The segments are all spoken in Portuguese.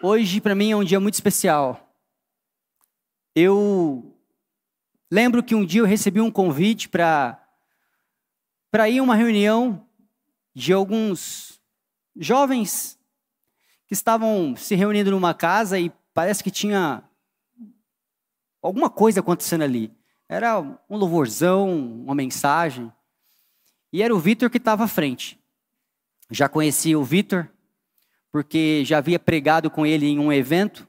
Hoje, para mim, é um dia muito especial. Eu lembro que um dia eu recebi um convite para ir a uma reunião de alguns jovens que estavam se reunindo numa casa e parece que tinha alguma coisa acontecendo ali. Era um louvorzão, uma mensagem. E era o Vitor que estava à frente. Já conhecia o Vitor, porque já havia pregado com ele em um evento,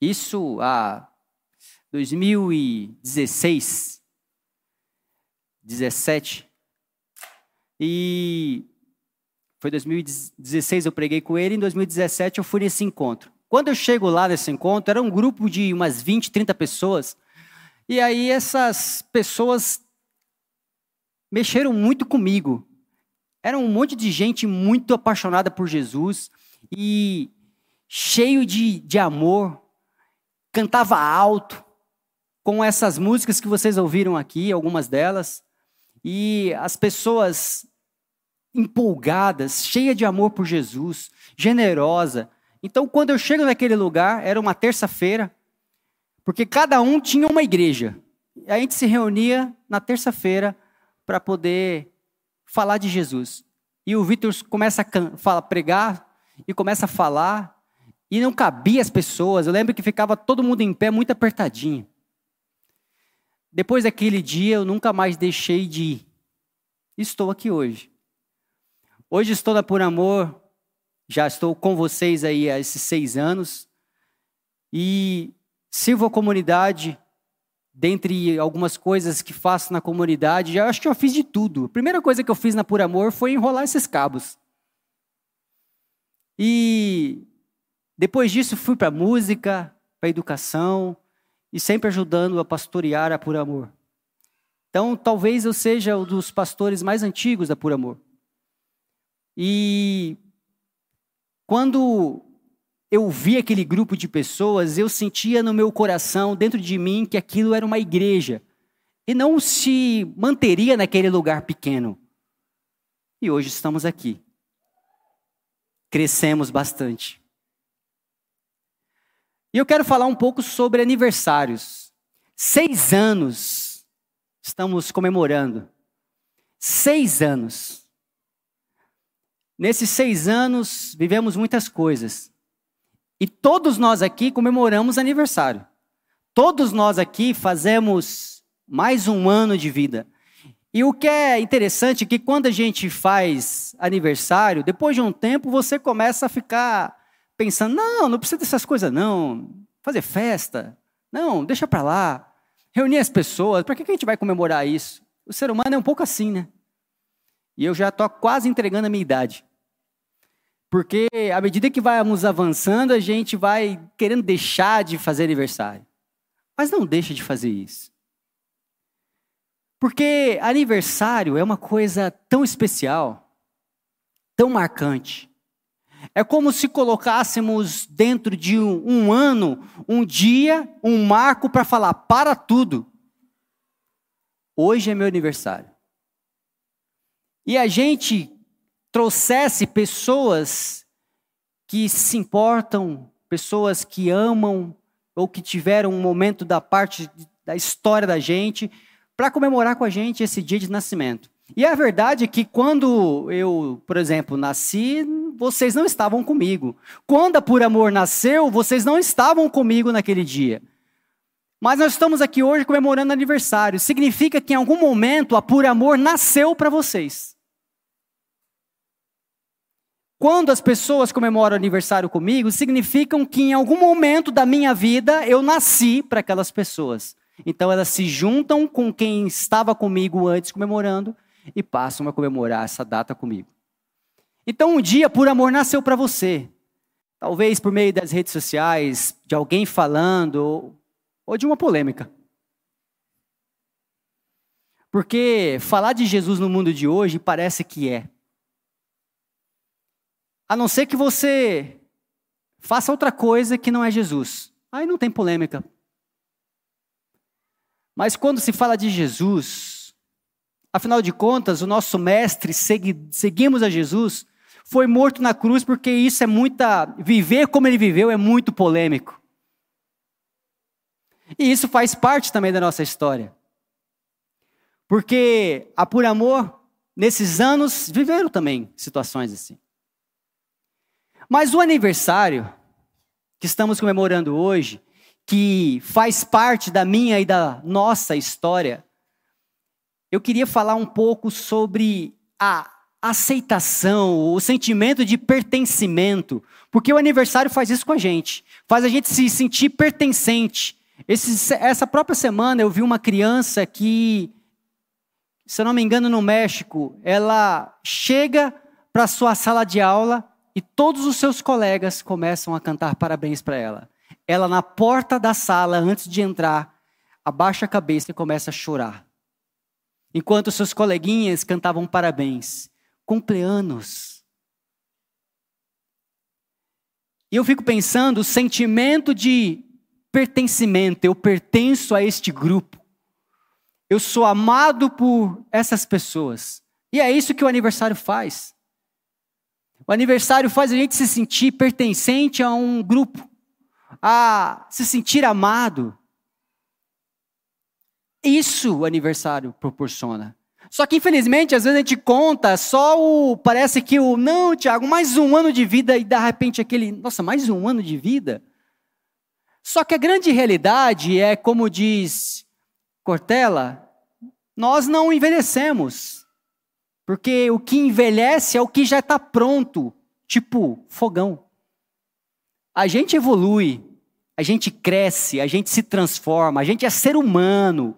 isso há 2016, 17. E foi 2016 eu preguei com ele, em 2017 eu fui nesse encontro. Quando eu chego lá nesse encontro, era um grupo de umas 20, 30 pessoas. E aí essas pessoas mexeram muito comigo. Era um monte de gente muito apaixonada por Jesus e cheio de, de amor, cantava alto, com essas músicas que vocês ouviram aqui, algumas delas, e as pessoas empolgadas, cheia de amor por Jesus, generosa. Então, quando eu chego naquele lugar, era uma terça-feira, porque cada um tinha uma igreja. A gente se reunia na terça-feira para poder falar de Jesus. E o Vitor começa a fala, pregar e começa a falar e não cabia as pessoas. Eu lembro que ficava todo mundo em pé, muito apertadinho. Depois daquele dia, eu nunca mais deixei de ir. Estou aqui hoje. Hoje estou na Por Amor, já estou com vocês aí há esses seis anos e sirvo a comunidade. Dentre algumas coisas que faço na comunidade, já acho que eu fiz de tudo. A primeira coisa que eu fiz na Por Amor foi enrolar esses cabos. E depois disso fui para música, para educação e sempre ajudando a pastorear a Por Amor. Então, talvez eu seja um dos pastores mais antigos da Por Amor. E quando eu vi aquele grupo de pessoas, eu sentia no meu coração, dentro de mim, que aquilo era uma igreja. E não se manteria naquele lugar pequeno. E hoje estamos aqui crescemos bastante. E eu quero falar um pouco sobre aniversários. Seis anos estamos comemorando. Seis anos. Nesses seis anos vivemos muitas coisas. E todos nós aqui comemoramos aniversário. Todos nós aqui fazemos mais um ano de vida. E o que é interessante é que quando a gente faz aniversário, depois de um tempo você começa a ficar pensando: não, não precisa dessas coisas, não. Fazer festa, não, deixa para lá. Reunir as pessoas, para que a gente vai comemorar isso? O ser humano é um pouco assim, né? E eu já estou quase entregando a minha idade. Porque à medida que vamos avançando, a gente vai querendo deixar de fazer aniversário. Mas não deixa de fazer isso. Porque aniversário é uma coisa tão especial, tão marcante. É como se colocássemos dentro de um, um ano, um dia, um marco para falar: para tudo. Hoje é meu aniversário. E a gente trouxesse pessoas que se importam, pessoas que amam, ou que tiveram um momento da parte da história da gente, para comemorar com a gente esse dia de nascimento. E a verdade é que quando eu, por exemplo, nasci, vocês não estavam comigo. Quando a Por Amor nasceu, vocês não estavam comigo naquele dia. Mas nós estamos aqui hoje comemorando aniversário. Significa que em algum momento a Por Amor nasceu para vocês. Quando as pessoas comemoram aniversário comigo, significam que em algum momento da minha vida eu nasci para aquelas pessoas. Então elas se juntam com quem estava comigo antes comemorando e passam a comemorar essa data comigo. Então um dia por amor nasceu para você. Talvez por meio das redes sociais, de alguém falando ou de uma polêmica. Porque falar de Jesus no mundo de hoje parece que é. A não ser que você faça outra coisa que não é Jesus. Aí não tem polêmica. Mas quando se fala de Jesus, afinal de contas, o nosso mestre, segui, seguimos a Jesus foi morto na cruz, porque isso é muita. Viver como ele viveu é muito polêmico. E isso faz parte também da nossa história. Porque a Por Amor, nesses anos, viveram também situações assim. Mas o aniversário que estamos comemorando hoje, que faz parte da minha e da nossa história, eu queria falar um pouco sobre a aceitação, o sentimento de pertencimento, porque o aniversário faz isso com a gente, faz a gente se sentir pertencente. Esse, essa própria semana eu vi uma criança que, se eu não me engano, no México, ela chega para sua sala de aula e todos os seus colegas começam a cantar parabéns para ela. Ela, na porta da sala, antes de entrar, abaixa a cabeça e começa a chorar. Enquanto seus coleguinhas cantavam parabéns, cumpleanos. E eu fico pensando o sentimento de pertencimento, eu pertenço a este grupo. Eu sou amado por essas pessoas. E é isso que o aniversário faz. O aniversário faz a gente se sentir pertencente a um grupo, a se sentir amado. Isso o aniversário proporciona. Só que infelizmente, às vezes a gente conta só o. Parece que o. Não, Tiago, mais um ano de vida e de repente aquele. Nossa, mais um ano de vida? Só que a grande realidade é, como diz Cortella, nós não envelhecemos. Porque o que envelhece é o que já está pronto, tipo fogão. A gente evolui, a gente cresce, a gente se transforma, a gente é ser humano.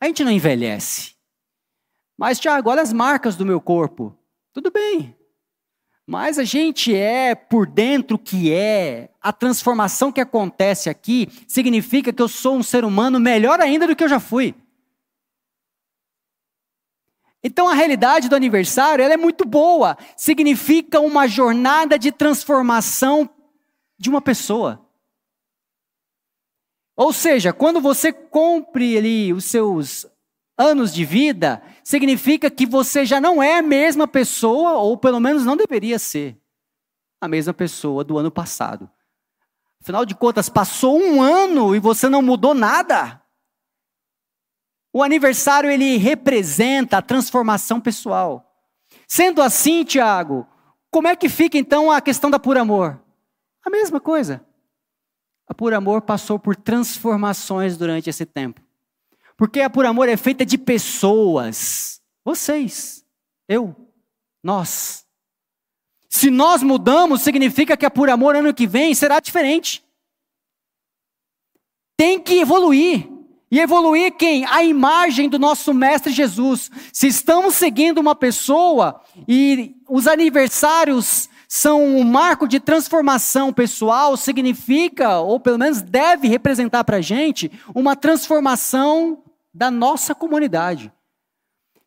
A gente não envelhece. Mas, Tiago, olha as marcas do meu corpo. Tudo bem. Mas a gente é por dentro que é. A transformação que acontece aqui significa que eu sou um ser humano melhor ainda do que eu já fui. Então a realidade do aniversário ela é muito boa. Significa uma jornada de transformação de uma pessoa. Ou seja, quando você cumpre ali os seus anos de vida, significa que você já não é a mesma pessoa, ou pelo menos não deveria ser a mesma pessoa do ano passado. Afinal de contas, passou um ano e você não mudou nada. O aniversário ele representa a transformação pessoal. Sendo assim, Tiago, como é que fica então a questão da por amor? A mesma coisa. A por amor passou por transformações durante esse tempo. Porque a por amor é feita de pessoas. Vocês, eu, nós. Se nós mudamos, significa que a por amor ano que vem será diferente. Tem que evoluir. E evoluir quem? A imagem do nosso Mestre Jesus. Se estamos seguindo uma pessoa e os aniversários são um marco de transformação pessoal, significa, ou pelo menos deve representar para a gente, uma transformação da nossa comunidade.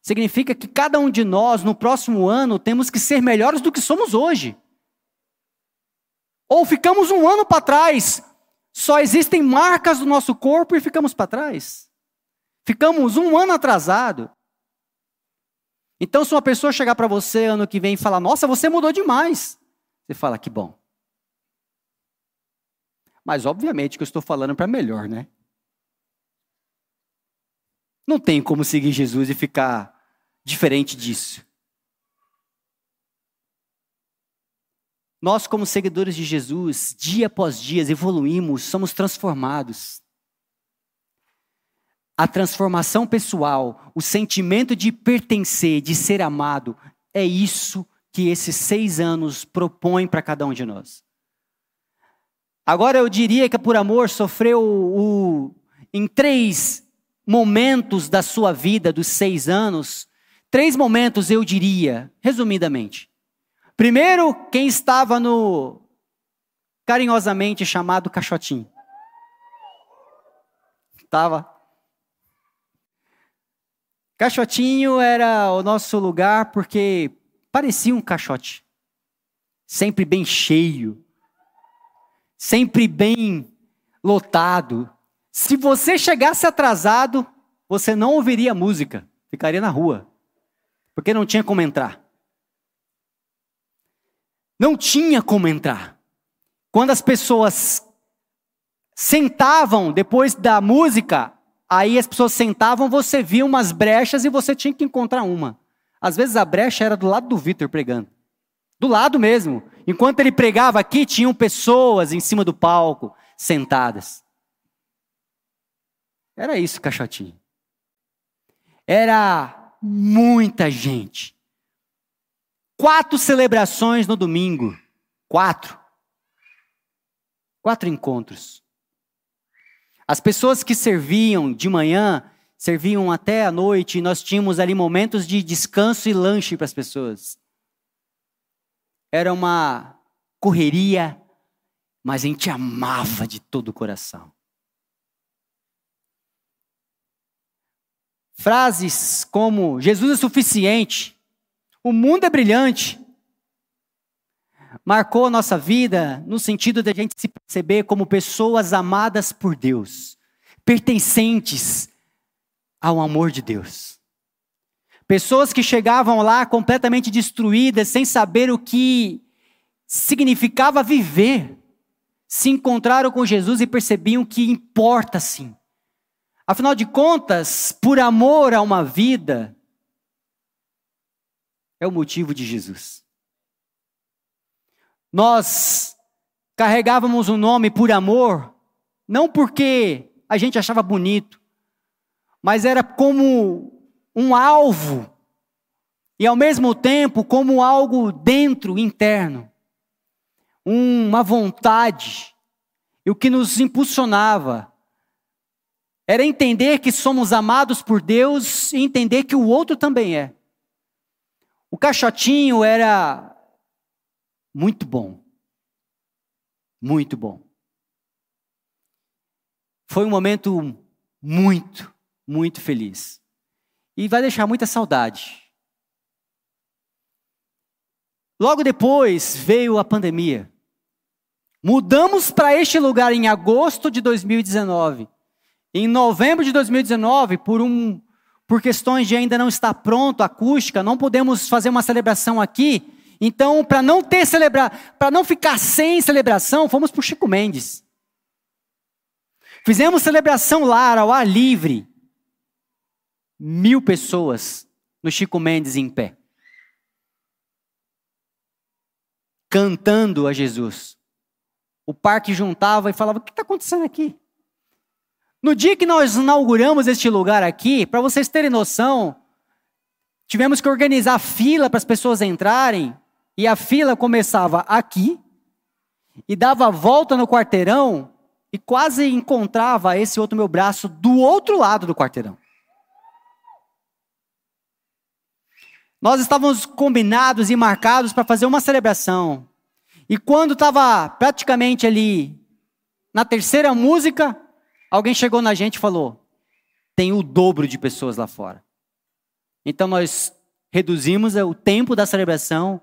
Significa que cada um de nós, no próximo ano, temos que ser melhores do que somos hoje. Ou ficamos um ano para trás, só existem marcas do nosso corpo e ficamos para trás. Ficamos um ano atrasado. Então, se uma pessoa chegar para você ano que vem e falar, nossa, você mudou demais, você fala, que bom. Mas, obviamente, que eu estou falando para melhor, né? Não tem como seguir Jesus e ficar diferente disso. Nós, como seguidores de Jesus, dia após dia evoluímos, somos transformados. A transformação pessoal, o sentimento de pertencer, de ser amado, é isso que esses seis anos propõem para cada um de nós. Agora eu diria que a Por Amor sofreu o, em três momentos da sua vida, dos seis anos, três momentos eu diria, resumidamente. Primeiro, quem estava no carinhosamente chamado caixotinho. Estava. Caixotinho era o nosso lugar porque parecia um caixote. Sempre bem cheio. Sempre bem lotado. Se você chegasse atrasado, você não ouviria música, ficaria na rua, porque não tinha como entrar. Não tinha como entrar. Quando as pessoas sentavam depois da música, aí as pessoas sentavam, você via umas brechas e você tinha que encontrar uma. Às vezes a brecha era do lado do Vitor pregando. Do lado mesmo. Enquanto ele pregava aqui, tinham pessoas em cima do palco, sentadas. Era isso, Caixotinho. Era muita gente. Quatro celebrações no domingo. Quatro. Quatro encontros. As pessoas que serviam de manhã, serviam até a noite, e nós tínhamos ali momentos de descanso e lanche para as pessoas. Era uma correria, mas a gente amava de todo o coração. Frases como Jesus é suficiente, o mundo é brilhante, marcou a nossa vida no sentido de a gente se perceber como pessoas amadas por Deus, pertencentes ao amor de Deus. Pessoas que chegavam lá completamente destruídas, sem saber o que significava viver, se encontraram com Jesus e percebiam que importa sim. Afinal de contas, por amor a uma vida, é o motivo de Jesus. Nós carregávamos o um nome por amor, não porque a gente achava bonito, mas era como um alvo e ao mesmo tempo como algo dentro, interno, uma vontade. E o que nos impulsionava era entender que somos amados por Deus e entender que o outro também é. O caixotinho era muito bom. Muito bom. Foi um momento muito, muito feliz e vai deixar muita saudade. Logo depois veio a pandemia. Mudamos para este lugar em agosto de 2019. Em novembro de 2019, por um por questões de ainda não estar pronto, acústica, não podemos fazer uma celebração aqui. Então, para não ter celebrar, para não ficar sem celebração, fomos para o Chico Mendes. Fizemos celebração lá, ao ar livre mil pessoas no Chico Mendes em pé, cantando a Jesus. O parque juntava e falava: O que está acontecendo aqui? No dia que nós inauguramos este lugar aqui, para vocês terem noção, tivemos que organizar fila para as pessoas entrarem, e a fila começava aqui, e dava volta no quarteirão, e quase encontrava esse outro meu braço do outro lado do quarteirão. Nós estávamos combinados e marcados para fazer uma celebração. E quando estava praticamente ali na terceira música, alguém chegou na gente e falou: tem o dobro de pessoas lá fora. Então nós reduzimos o tempo da celebração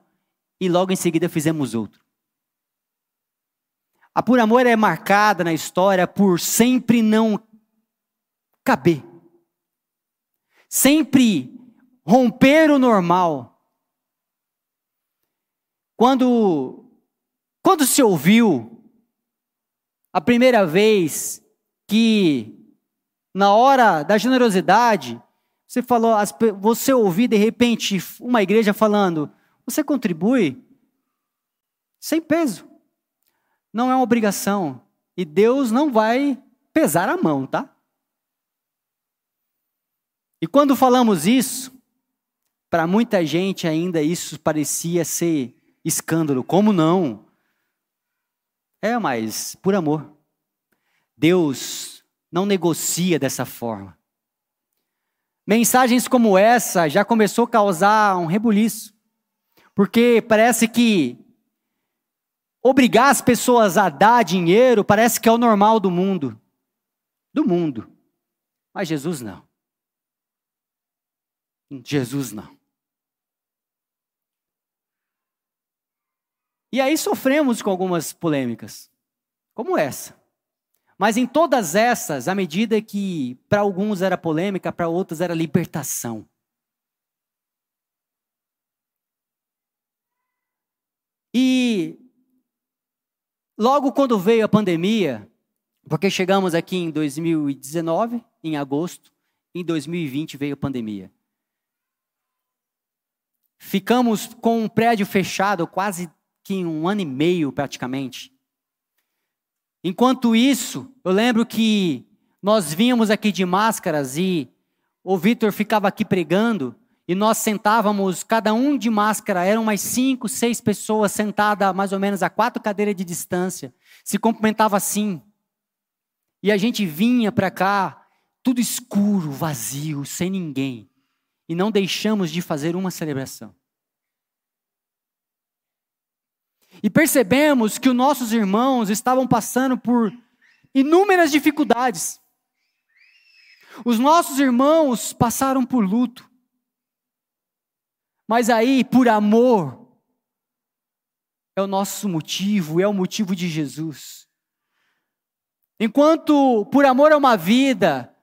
e logo em seguida fizemos outro. A Por Amor é marcada na história por sempre não caber. Sempre romper o normal. Quando, quando se ouviu a primeira vez que, na hora da generosidade, você falou, você ouviu de repente uma igreja falando, você contribui sem peso. Não é uma obrigação. E Deus não vai pesar a mão, tá? E quando falamos isso, para muita gente ainda isso parecia ser escândalo. Como não? É, mas por amor. Deus não negocia dessa forma. Mensagens como essa já começou a causar um rebuliço. Porque parece que obrigar as pessoas a dar dinheiro parece que é o normal do mundo. Do mundo. Mas Jesus não. Jesus não. E aí sofremos com algumas polêmicas, como essa. Mas em todas essas, à medida que para alguns era polêmica, para outros era libertação. E logo quando veio a pandemia, porque chegamos aqui em 2019, em agosto, em 2020 veio a pandemia. Ficamos com um prédio fechado quase que um ano e meio praticamente. Enquanto isso, eu lembro que nós vínhamos aqui de máscaras e o Vitor ficava aqui pregando e nós sentávamos, cada um de máscara, eram umas cinco, seis pessoas sentadas mais ou menos a quatro cadeiras de distância, se cumprimentava assim. E a gente vinha para cá, tudo escuro, vazio, sem ninguém. E não deixamos de fazer uma celebração. E percebemos que os nossos irmãos estavam passando por inúmeras dificuldades. Os nossos irmãos passaram por luto. Mas aí, por amor, é o nosso motivo, é o motivo de Jesus. Enquanto, por amor a uma vida,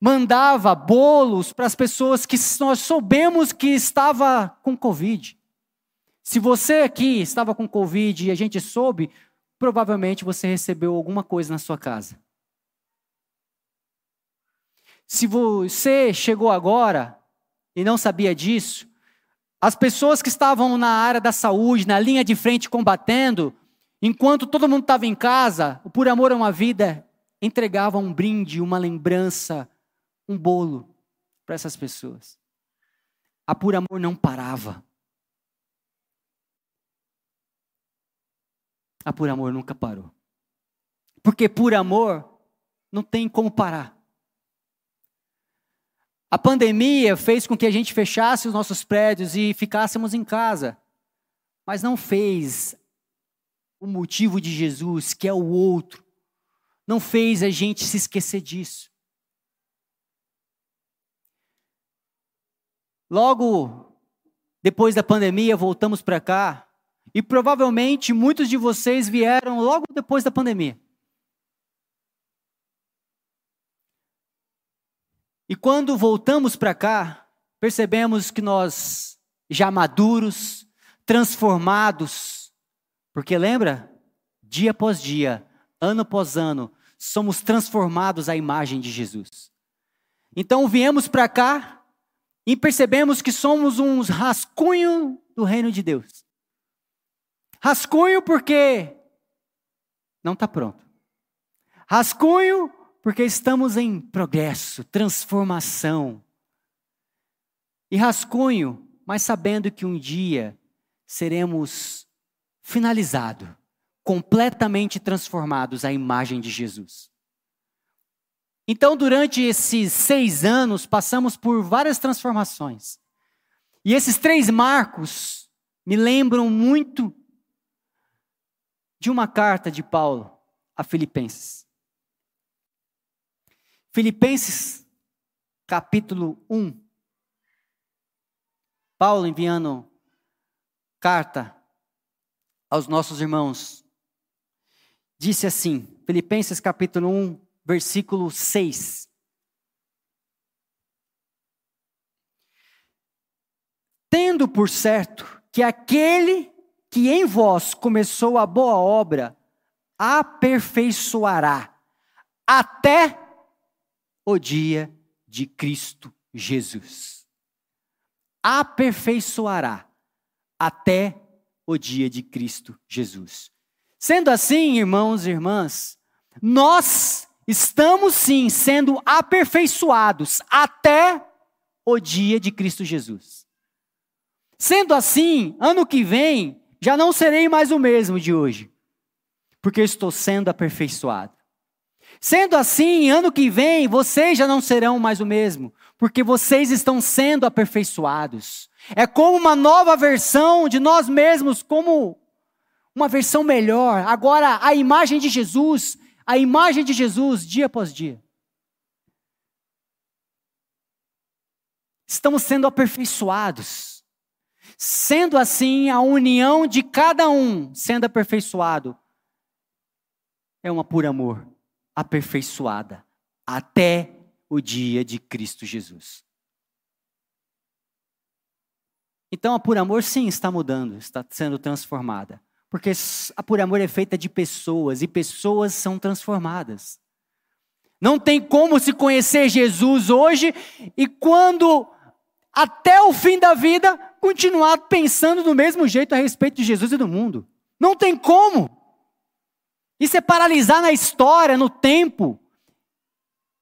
mandava bolos para as pessoas que nós soubemos que estava com Covid. Se você aqui estava com Covid e a gente soube, provavelmente você recebeu alguma coisa na sua casa. Se você chegou agora e não sabia disso, as pessoas que estavam na área da saúde, na linha de frente combatendo, enquanto todo mundo estava em casa, Por Amor a uma Vida entregava um brinde, uma lembrança, um bolo para essas pessoas. A Por Amor não parava. A Por Amor nunca parou. Porque por amor não tem como parar. A pandemia fez com que a gente fechasse os nossos prédios e ficássemos em casa, mas não fez o motivo de Jesus, que é o outro, não fez a gente se esquecer disso. Logo depois da pandemia, voltamos para cá, e provavelmente muitos de vocês vieram logo depois da pandemia. E quando voltamos para cá, percebemos que nós, já maduros, transformados, porque lembra? Dia após dia, ano após ano, somos transformados à imagem de Jesus. Então viemos para cá e percebemos que somos uns rascunho do reino de Deus. Rascunho porque não está pronto. Rascunho porque estamos em progresso, transformação. E rascunho, mas sabendo que um dia seremos finalizados, completamente transformados à imagem de Jesus. Então, durante esses seis anos, passamos por várias transformações. E esses três marcos me lembram muito de uma carta de Paulo a Filipenses. Filipenses, capítulo 1. Paulo enviando carta aos nossos irmãos. Disse assim, Filipenses capítulo 1, versículo 6. Tendo por certo que aquele que em vós começou a boa obra, aperfeiçoará até o dia de Cristo Jesus. Aperfeiçoará até o dia de Cristo Jesus. Sendo assim, irmãos e irmãs, nós estamos sim sendo aperfeiçoados até o dia de Cristo Jesus. Sendo assim, ano que vem, já não serei mais o mesmo de hoje, porque estou sendo aperfeiçoado. Sendo assim, ano que vem, vocês já não serão mais o mesmo, porque vocês estão sendo aperfeiçoados. É como uma nova versão de nós mesmos, como uma versão melhor. Agora, a imagem de Jesus, a imagem de Jesus, dia após dia. Estamos sendo aperfeiçoados. Sendo assim, a união de cada um sendo aperfeiçoado é uma pura amor aperfeiçoada até o dia de Cristo Jesus. Então a por amor sim está mudando, está sendo transformada, Porque a Por Amor é feita de pessoas e pessoas são transformadas. Não tem como se conhecer Jesus hoje e quando até o fim da vida continuar pensando do mesmo jeito a respeito de Jesus e do mundo. Não tem como. Isso é paralisar na história, no tempo.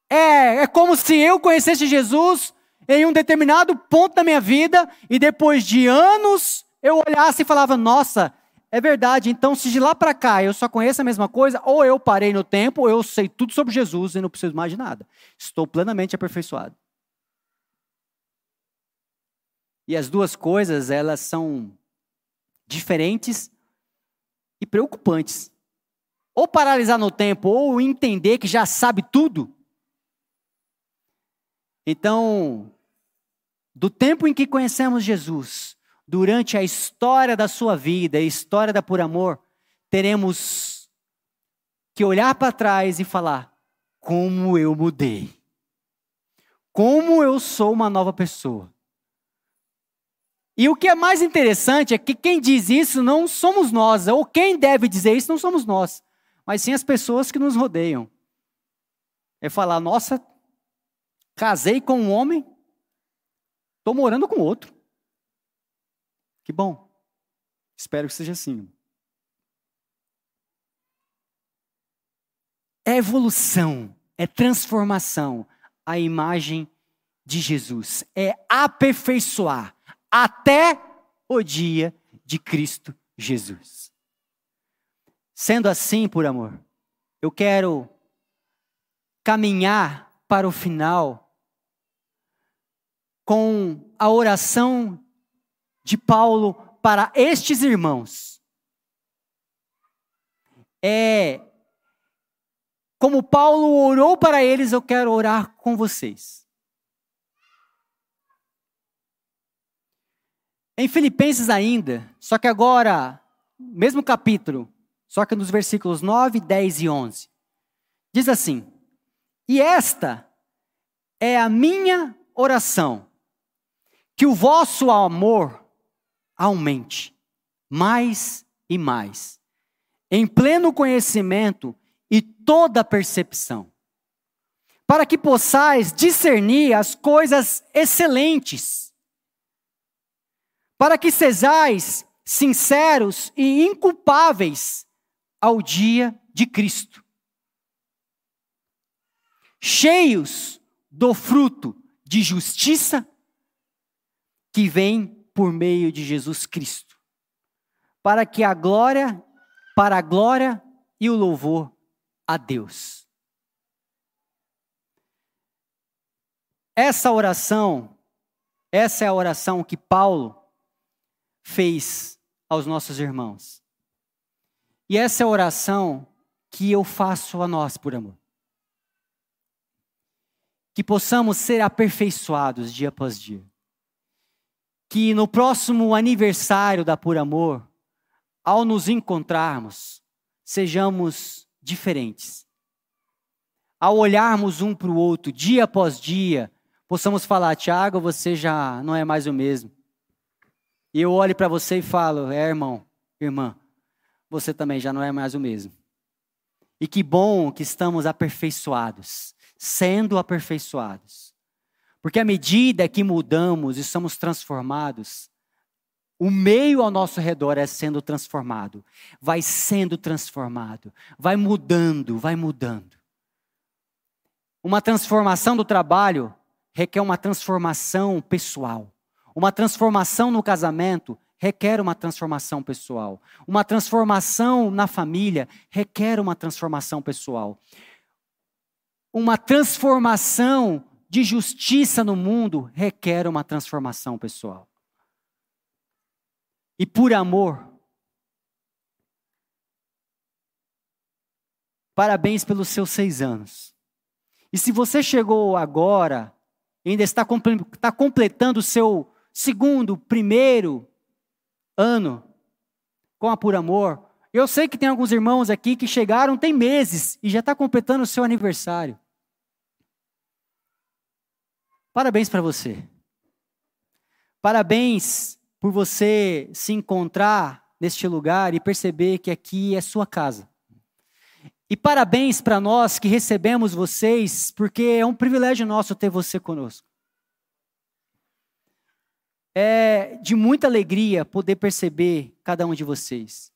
É, é como se eu conhecesse Jesus em um determinado ponto da minha vida e depois de anos eu olhasse e falava: Nossa, é verdade. Então, se de lá para cá eu só conheço a mesma coisa, ou eu parei no tempo, ou eu sei tudo sobre Jesus e não preciso mais de nada. Estou plenamente aperfeiçoado. E as duas coisas, elas são diferentes e preocupantes. Ou paralisar no tempo, ou entender que já sabe tudo. Então, do tempo em que conhecemos Jesus, durante a história da sua vida, a história da Por Amor, teremos que olhar para trás e falar: como eu mudei. Como eu sou uma nova pessoa. E o que é mais interessante é que quem diz isso não somos nós, ou quem deve dizer isso não somos nós, mas sim as pessoas que nos rodeiam. É falar: nossa, casei com um homem, estou morando com outro. Que bom. Espero que seja assim. É evolução, é transformação a imagem de Jesus, é aperfeiçoar até o dia de Cristo Jesus. Sendo assim, por amor, eu quero caminhar para o final com a oração de Paulo para estes irmãos. É como Paulo orou para eles, eu quero orar com vocês. Em Filipenses ainda, só que agora, mesmo capítulo, só que nos versículos 9, 10 e 11. Diz assim: E esta é a minha oração, que o vosso amor aumente mais e mais, em pleno conhecimento e toda percepção, para que possais discernir as coisas excelentes para que sejais sinceros e inculpáveis ao dia de Cristo, cheios do fruto de justiça que vem por meio de Jesus Cristo, para que a glória, para a glória e o louvor a Deus. Essa oração, essa é a oração que Paulo fez aos nossos irmãos. E essa é a oração que eu faço a nós por amor. Que possamos ser aperfeiçoados dia após dia. Que no próximo aniversário da Por Amor, ao nos encontrarmos, sejamos diferentes. Ao olharmos um para o outro, dia após dia, possamos falar: Tiago, você já não é mais o mesmo. E eu olho para você e falo: é, irmão, irmã, você também já não é mais o mesmo. E que bom que estamos aperfeiçoados, sendo aperfeiçoados. Porque à medida que mudamos e somos transformados, o meio ao nosso redor é sendo transformado, vai sendo transformado, vai mudando, vai mudando. Uma transformação do trabalho requer uma transformação pessoal. Uma transformação no casamento requer uma transformação pessoal. Uma transformação na família requer uma transformação pessoal. Uma transformação de justiça no mundo requer uma transformação pessoal. E por amor, parabéns pelos seus seis anos. E se você chegou agora, ainda está, está completando o seu segundo, primeiro ano com a Por Amor. Eu sei que tem alguns irmãos aqui que chegaram tem meses e já está completando o seu aniversário. Parabéns para você. Parabéns por você se encontrar neste lugar e perceber que aqui é sua casa. E parabéns para nós que recebemos vocês, porque é um privilégio nosso ter você conosco. É de muita alegria poder perceber cada um de vocês.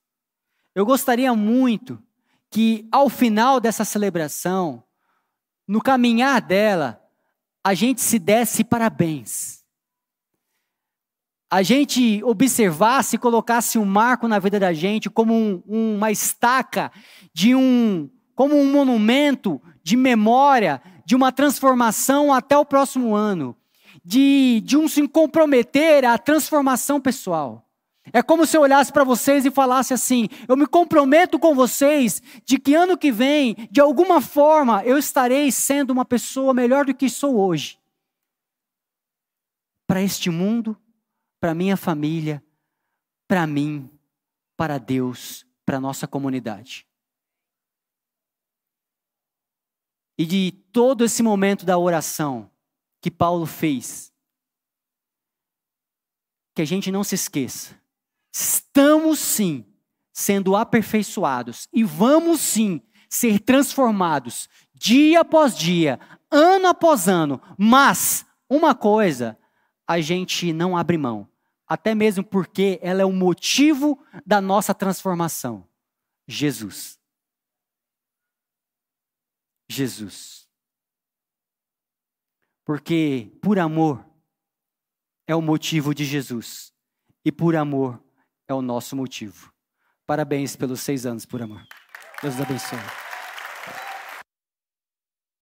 Eu gostaria muito que, ao final dessa celebração, no caminhar dela, a gente se desse parabéns. A gente observasse e colocasse um marco na vida da gente como um, uma estaca de um, como um monumento de memória, de uma transformação até o próximo ano, de, de um se comprometer à transformação pessoal. É como se eu olhasse para vocês e falasse assim: eu me comprometo com vocês de que ano que vem, de alguma forma, eu estarei sendo uma pessoa melhor do que sou hoje. Para este mundo, para minha família, para mim, para Deus, para nossa comunidade. E de todo esse momento da oração que Paulo fez, que a gente não se esqueça Estamos sim sendo aperfeiçoados e vamos sim ser transformados dia após dia, ano após ano. Mas uma coisa a gente não abre mão, até mesmo porque ela é o motivo da nossa transformação: Jesus. Jesus. Porque por amor é o motivo de Jesus, e por amor é o nosso motivo. Parabéns pelos seis anos por amor. Deus abençoe.